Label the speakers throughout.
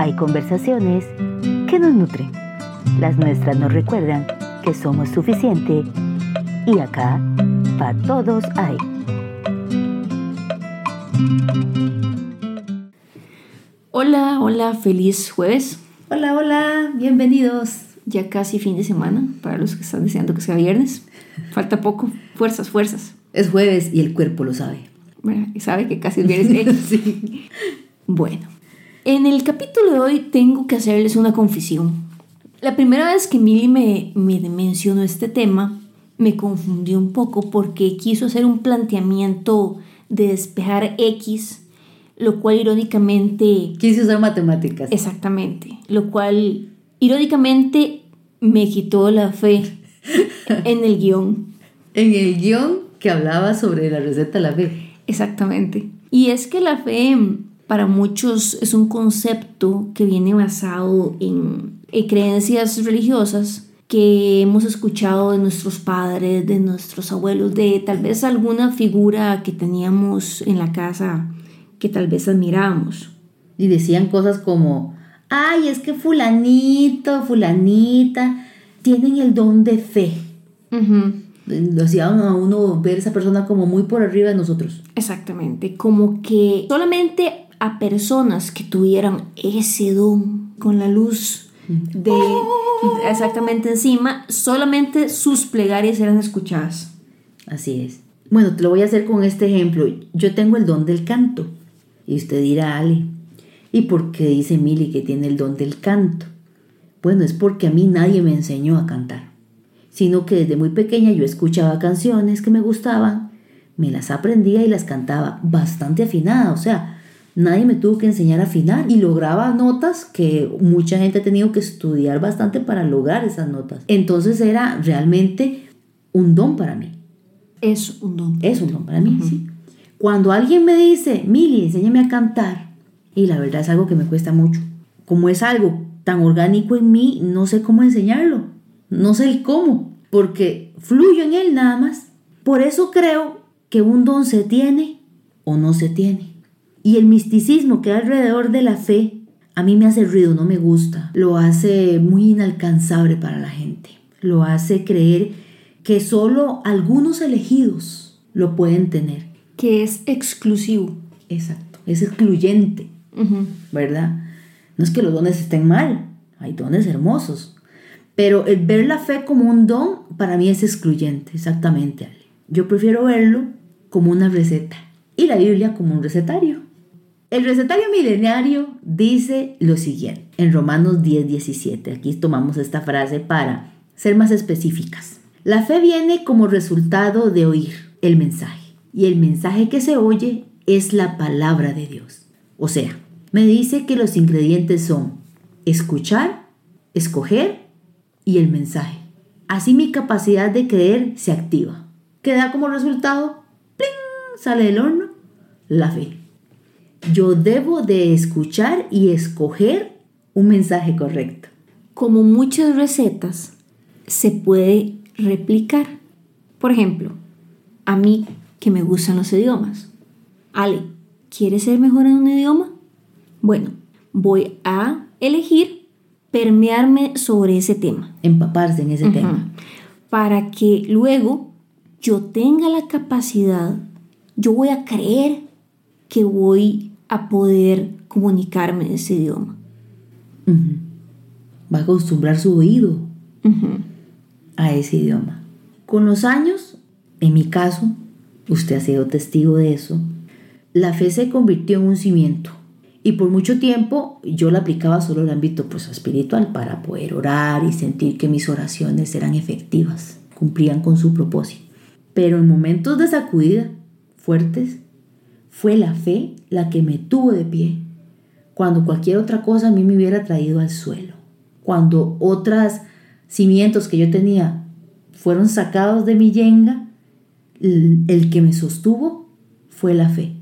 Speaker 1: hay conversaciones que nos nutren. Las nuestras nos recuerdan que somos suficiente y acá para todos hay.
Speaker 2: Hola, hola, feliz jueves.
Speaker 3: Hola, hola, bienvenidos.
Speaker 2: Ya casi fin de semana para los que están deseando que sea viernes. Falta poco. Fuerzas, fuerzas.
Speaker 3: Es jueves y el cuerpo lo sabe.
Speaker 2: Bueno, y sabe que casi es viernes. sí. Bueno, en el capítulo de hoy tengo que hacerles una confesión. La primera vez que Milly me, me mencionó este tema, me confundió un poco porque quiso hacer un planteamiento de despejar X, lo cual irónicamente...
Speaker 3: Quiso usar matemáticas.
Speaker 2: Exactamente, lo cual irónicamente me quitó la fe en el guion.
Speaker 3: En el guion que hablaba sobre la receta de la fe.
Speaker 2: Exactamente. Y es que la fe para muchos es un concepto que viene basado en, en creencias religiosas que hemos escuchado de nuestros padres, de nuestros abuelos, de tal vez alguna figura que teníamos en la casa que tal vez admirábamos.
Speaker 3: Y decían cosas como, ay, es que fulanito, fulanita, tienen el don de fe. Lo hacían a uno ver a esa persona como muy por arriba de nosotros.
Speaker 2: Exactamente, como que solamente a personas que tuvieran ese don con la luz de exactamente encima, solamente sus plegarias eran escuchadas.
Speaker 3: Así es. Bueno, te lo voy a hacer con este ejemplo. Yo tengo el don del canto. Y usted dirá, Ale, ¿y por qué dice Mili que tiene el don del canto? Bueno, es porque a mí nadie me enseñó a cantar, sino que desde muy pequeña yo escuchaba canciones que me gustaban, me las aprendía y las cantaba bastante afinada, o sea, nadie me tuvo que enseñar a afinar y lograba notas que mucha gente ha tenido que estudiar bastante para lograr esas notas. Entonces era realmente un don para mí.
Speaker 2: Es un don.
Speaker 3: Es un don para mí, sí. Cuando alguien me dice, Mili, enséñame a cantar, y la verdad es algo que me cuesta mucho. Como es algo tan orgánico en mí, no sé cómo enseñarlo. No sé el cómo, porque fluyo en él nada más. Por eso creo que un don se tiene o no se tiene. Y el misticismo que hay alrededor de la fe a mí me hace ruido, no me gusta. Lo hace muy inalcanzable para la gente. Lo hace creer que solo algunos elegidos lo pueden tener
Speaker 2: que es exclusivo.
Speaker 3: Exacto, es excluyente, ¿verdad? No es que los dones estén mal, hay dones hermosos, pero el ver la fe como un don para mí es excluyente, exactamente. Yo prefiero verlo como una receta y la Biblia como un recetario. El recetario milenario dice lo siguiente en Romanos 10, 17. Aquí tomamos esta frase para ser más específicas. La fe viene como resultado de oír el mensaje y el mensaje que se oye es la palabra de Dios. O sea, me dice que los ingredientes son escuchar, escoger y el mensaje. Así mi capacidad de creer se activa. ¿Qué da como resultado? ¡Pling! Sale del horno la fe. Yo debo de escuchar y escoger un mensaje correcto.
Speaker 2: Como muchas recetas, se puede replicar. Por ejemplo, a mí que me gustan los idiomas. Ale, ¿quieres ser mejor en un idioma? Bueno, voy a elegir permearme sobre ese tema.
Speaker 3: Empaparse en ese tema.
Speaker 2: Para que luego yo tenga la capacidad, yo voy a creer que voy a poder comunicarme en ese idioma.
Speaker 3: Va a acostumbrar su oído a ese idioma. Con los años, en mi caso, usted ha sido testigo de eso, la fe se convirtió en un cimiento. Y por mucho tiempo yo la aplicaba solo en el ámbito pues, espiritual para poder orar y sentir que mis oraciones eran efectivas, cumplían con su propósito. Pero en momentos de sacudida fuertes, fue la fe la que me tuvo de pie, cuando cualquier otra cosa a mí me hubiera traído al suelo, cuando otros cimientos que yo tenía fueron sacados de mi yenga el que me sostuvo fue la fe.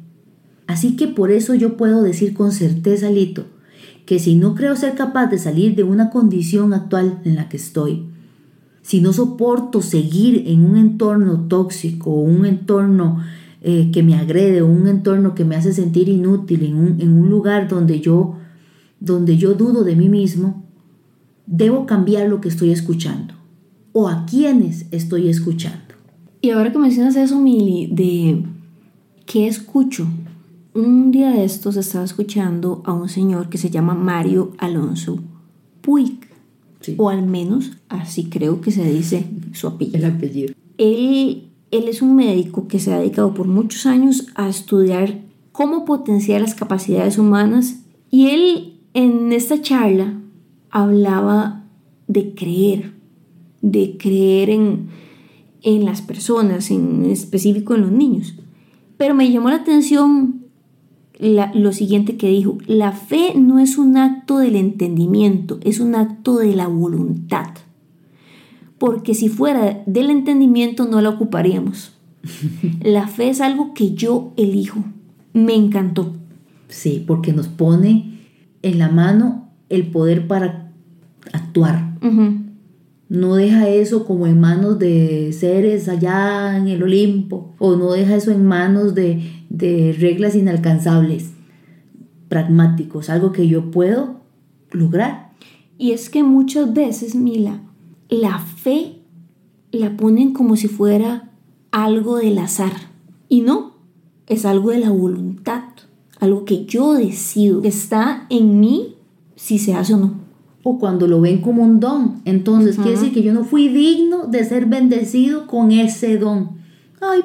Speaker 3: Así que por eso yo puedo decir con certeza, Lito, que si no creo ser capaz de salir de una condición actual en la que estoy, si no soporto seguir en un entorno tóxico, un entorno eh, que me agrede, un entorno que me hace sentir inútil, en un, en un lugar donde yo donde yo dudo de mí mismo, debo cambiar lo que estoy escuchando o a quienes estoy escuchando.
Speaker 2: Y ahora que mencionas eso, Mili, de qué escucho. Un día de estos estaba escuchando a un señor que se llama Mario Alonso Puig. O al menos así creo que se dice su apellido.
Speaker 3: El apellido.
Speaker 2: Él, él es un médico que se ha dedicado por muchos años a estudiar cómo potenciar las capacidades humanas y él en esta charla hablaba de creer, de creer en, en las personas, en específico en los niños. Pero me llamó la atención lo siguiente que dijo, la fe no es un acto del entendimiento, es un acto de la voluntad. Porque si fuera del entendimiento no la ocuparíamos. La fe es algo que yo elijo. Me encantó.
Speaker 3: Sí, porque nos pone en la mano el poder para actuar. No deja eso como en manos de seres allá en el Olimpo, o no deja eso en manos de, de reglas inalcanzables, pragmáticos, algo que yo puedo lograr.
Speaker 2: Y es que muchas veces, Mila, la fe la ponen como si fuera algo del azar. Y no, es algo de la voluntad, algo que yo decido, que está en mí si se hace o no.
Speaker 3: O cuando lo ven como un don, entonces quiere decir que yo no fui digno de ser bendecido con ese don. Ay,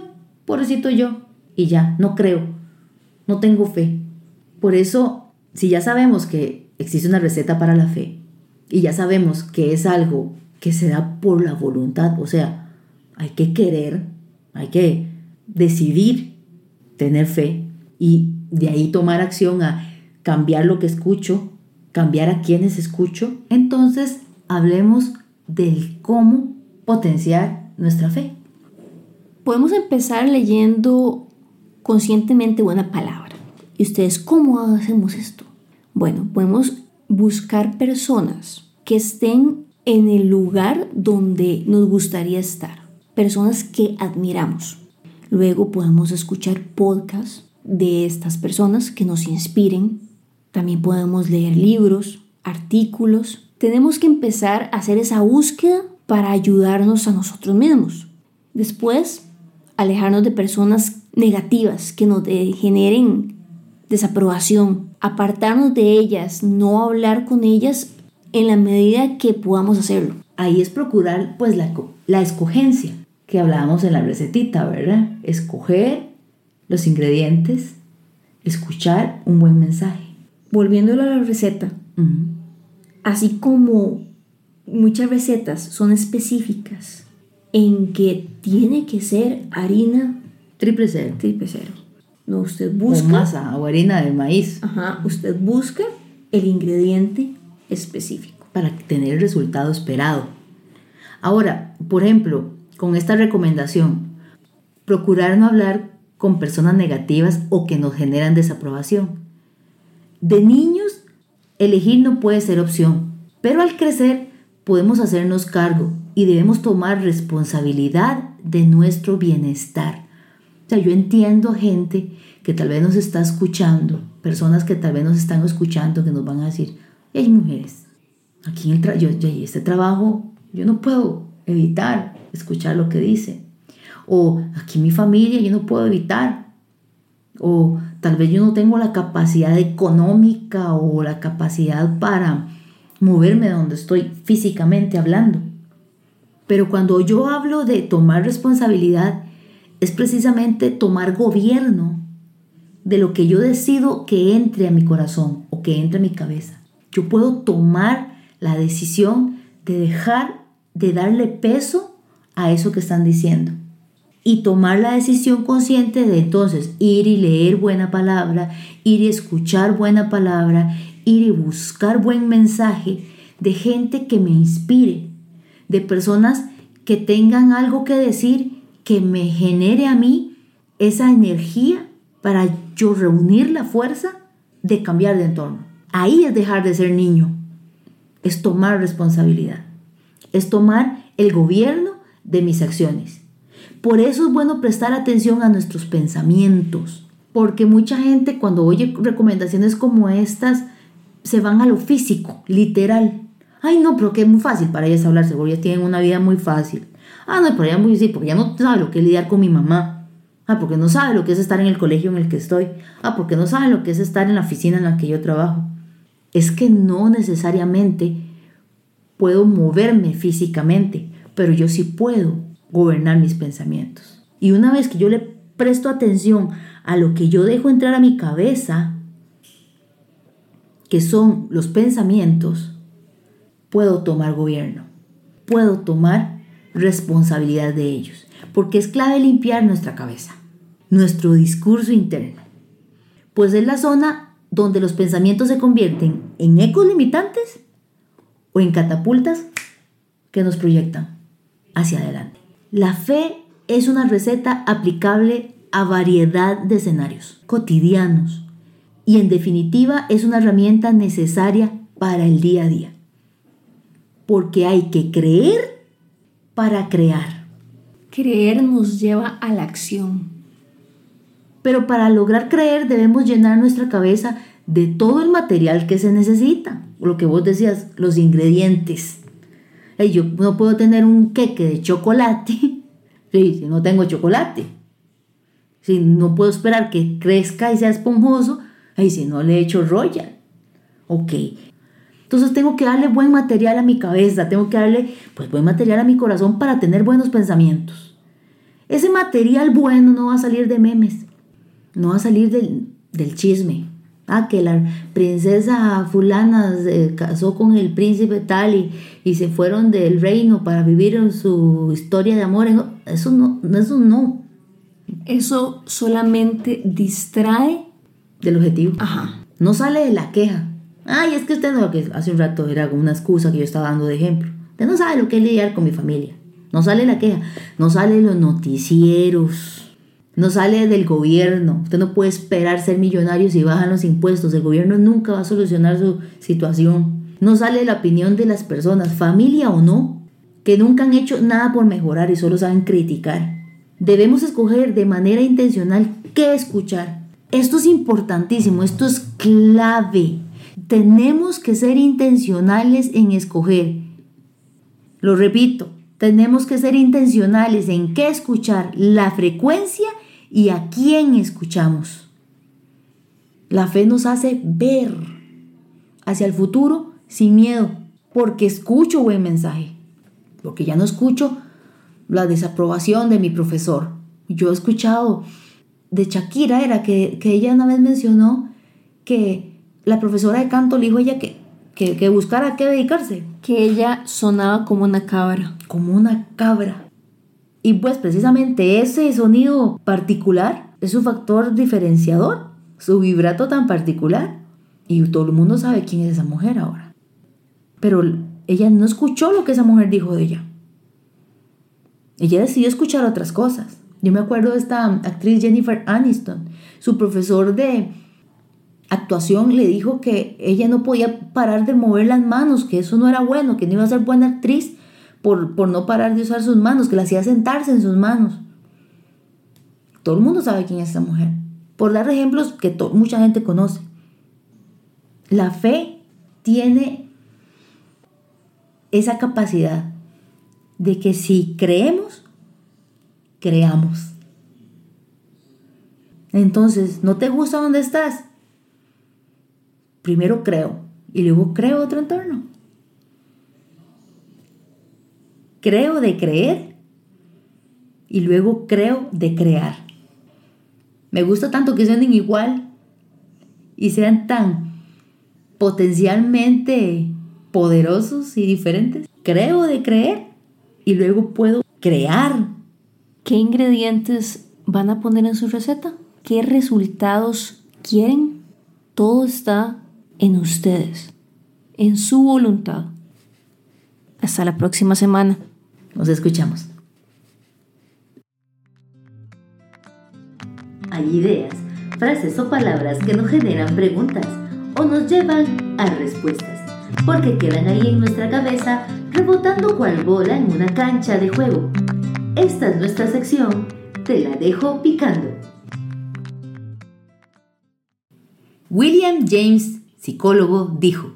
Speaker 3: pobrecito yo. Y ya, no creo, no tengo fe. Por eso, si ya sabemos que existe una receta para la fe, y ya sabemos que es algo que se da por la voluntad, o sea, hay que querer, hay que decidir tener fe y de ahí tomar acción a cambiar lo que escucho, cambiar a quienes escucho, entonces hablemos del cómo potenciar nuestra fe.
Speaker 2: Podemos empezar leyendo conscientemente buena palabra. ¿Y ustedes cómo hacemos esto? Bueno, podemos buscar personas que estén en el lugar donde nos gustaría estar, personas que admiramos. Luego podemos escuchar podcasts de estas personas que nos inspiren. También podemos leer libros, artículos. Tenemos que empezar a hacer esa búsqueda para ayudarnos a nosotros mismos. Después, alejarnos de personas negativas que nos generen desaprobación, apartarnos de ellas, no hablar con ellas en la medida que podamos hacerlo.
Speaker 3: Ahí es procurar pues la, la escogencia que hablábamos en la recetita, ¿verdad? Escoger los ingredientes, escuchar un buen mensaje.
Speaker 2: Volviéndolo a la receta, así como muchas recetas son específicas en que tiene que ser harina
Speaker 3: triple cero.
Speaker 2: Triple cero. No, usted busca.
Speaker 3: O masa o harina de maíz.
Speaker 2: Ajá, usted busca el ingrediente específico.
Speaker 3: Para tener el resultado esperado. Ahora, por ejemplo, con esta recomendación, procurar no hablar con personas negativas o que nos generan desaprobación. De niños, elegir no puede ser opción, pero al crecer podemos hacernos cargo y debemos tomar responsabilidad de nuestro bienestar. O sea, yo entiendo gente que tal vez nos está escuchando, personas que tal vez nos están escuchando, que nos van a decir, hay mujeres, aquí en el yo, este trabajo yo no puedo evitar escuchar lo que dice. O aquí mi familia yo no puedo evitar. O tal vez yo no tengo la capacidad económica o la capacidad para moverme donde estoy físicamente hablando. Pero cuando yo hablo de tomar responsabilidad, es precisamente tomar gobierno de lo que yo decido que entre a mi corazón o que entre a mi cabeza. Yo puedo tomar la decisión de dejar de darle peso a eso que están diciendo y tomar la decisión consciente de entonces ir y leer buena palabra, ir y escuchar buena palabra, ir y buscar buen mensaje de gente que me inspire, de personas que tengan algo que decir que me genere a mí esa energía para yo reunir la fuerza de cambiar de entorno. Ahí es dejar de ser niño, es tomar responsabilidad, es tomar el gobierno de mis acciones. Por eso es bueno prestar atención a nuestros pensamientos, porque mucha gente cuando oye recomendaciones como estas se van a lo físico, literal. Ay, no, pero que es muy fácil para ellas hablar, seguro ya tienen una vida muy fácil. Ah, no, pero ya muy sí, porque ya no sabe lo que es lidiar con mi mamá. Ah, porque no sabe lo que es estar en el colegio en el que estoy. Ah, porque no sabe lo que es estar en la oficina en la que yo trabajo. Es que no necesariamente puedo moverme físicamente, pero yo sí puedo gobernar mis pensamientos. Y una vez que yo le presto atención a lo que yo dejo entrar a mi cabeza, que son los pensamientos, puedo tomar gobierno, puedo tomar responsabilidad de ellos, porque es clave limpiar nuestra cabeza, nuestro discurso interno, pues es la zona donde los pensamientos se convierten en ecos limitantes o en catapultas que nos proyectan hacia adelante. La fe es una receta aplicable a variedad de escenarios cotidianos y en definitiva es una herramienta necesaria para el día a día. Porque hay que creer para crear.
Speaker 2: Creer nos lleva a la acción.
Speaker 3: Pero para lograr creer debemos llenar nuestra cabeza de todo el material que se necesita. Lo que vos decías, los ingredientes. Yo no puedo tener un queque de chocolate si no tengo chocolate. Si no puedo esperar que crezca y sea esponjoso, ahí si no le echo royal. Ok. Entonces tengo que darle buen material a mi cabeza, tengo que darle pues buen material a mi corazón para tener buenos pensamientos. Ese material bueno no va a salir de memes, no va a salir del, del chisme, Ah, que la princesa fulana se casó con el príncipe tal y, y se fueron del reino para vivir en su historia de amor. Eso no, eso no.
Speaker 2: Eso solamente distrae
Speaker 3: del objetivo.
Speaker 2: Ajá.
Speaker 3: No sale de la queja. Ay, es que usted no, que hace un rato era una excusa que yo estaba dando de ejemplo. Usted no sabe lo que es lidiar con mi familia. No sale la queja. No sale los noticieros no sale del gobierno. Usted no puede esperar ser millonario si bajan los impuestos. El gobierno nunca va a solucionar su situación. No sale la opinión de las personas, familia o no, que nunca han hecho nada por mejorar y solo saben criticar. Debemos escoger de manera intencional qué escuchar. Esto es importantísimo, esto es clave. Tenemos que ser intencionales en escoger. Lo repito, tenemos que ser intencionales en qué escuchar, la frecuencia y a quién escuchamos. La fe nos hace ver hacia el futuro sin miedo, porque escucho buen mensaje, porque ya no escucho la desaprobación de mi profesor. Yo he escuchado de Shakira, era que, ella una vez mencionó que la profesora de canto le dijo a ella que, que, que buscara a qué dedicarse.
Speaker 2: Que ella sonaba como una cabra.
Speaker 3: Como una cabra. Y pues precisamente ese sonido particular es su factor diferenciador, su vibrato tan particular. Y todo el mundo sabe quién es esa mujer ahora. Pero ella no escuchó lo que esa mujer dijo de ella. Ella decidió escuchar otras cosas. Yo me acuerdo de esta actriz Jennifer Aniston. Su profesor de actuación le dijo que ella no podía parar de mover las manos, que eso no era bueno, que no iba a ser buena actriz por, no parar de usar sus manos, que la hacía sentarse en sus manos. Todo el mundo sabe quién es esa mujer. Por dar ejemplos que mucha gente conoce. La fe tiene esa capacidad de que si creemos, creamos. Entonces, ¿no te gusta dónde estás? Primero creo y luego creo otro entorno. Creo de creer y luego creo de crear. Me gusta tanto que suenen igual y sean tan potencialmente poderosos y diferentes. Creo de creer y luego puedo crear.
Speaker 2: ¿Qué ingredientes van a poner en su receta? ¿Qué resultados quieren? Todo está en ustedes, en su voluntad. Hasta la próxima semana.
Speaker 3: Nos escuchamos.
Speaker 1: Hay ideas, frases o palabras que nos generan preguntas o nos llevan a respuestas, porque quedan ahí en nuestra cabeza rebotando cual bola en una cancha de juego. Esta es nuestra sección, te la dejo picando.
Speaker 3: William James psicólogo, dijo,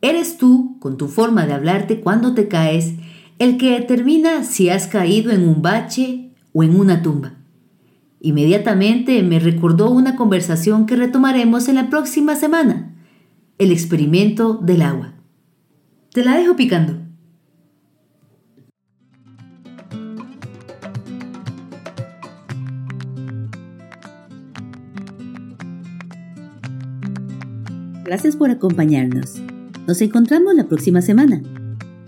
Speaker 3: Eres tú, con tu forma de hablarte cuando te caes, el que determina si has caído en un bache o en una tumba. Inmediatamente me recordó una conversación que retomaremos en la próxima semana, el experimento del agua. Te la dejo picando. Gracias por acompañarnos. Nos encontramos la próxima semana.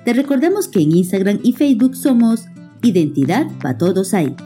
Speaker 3: Te recordamos que en Instagram y Facebook somos Identidad para Todos Hay.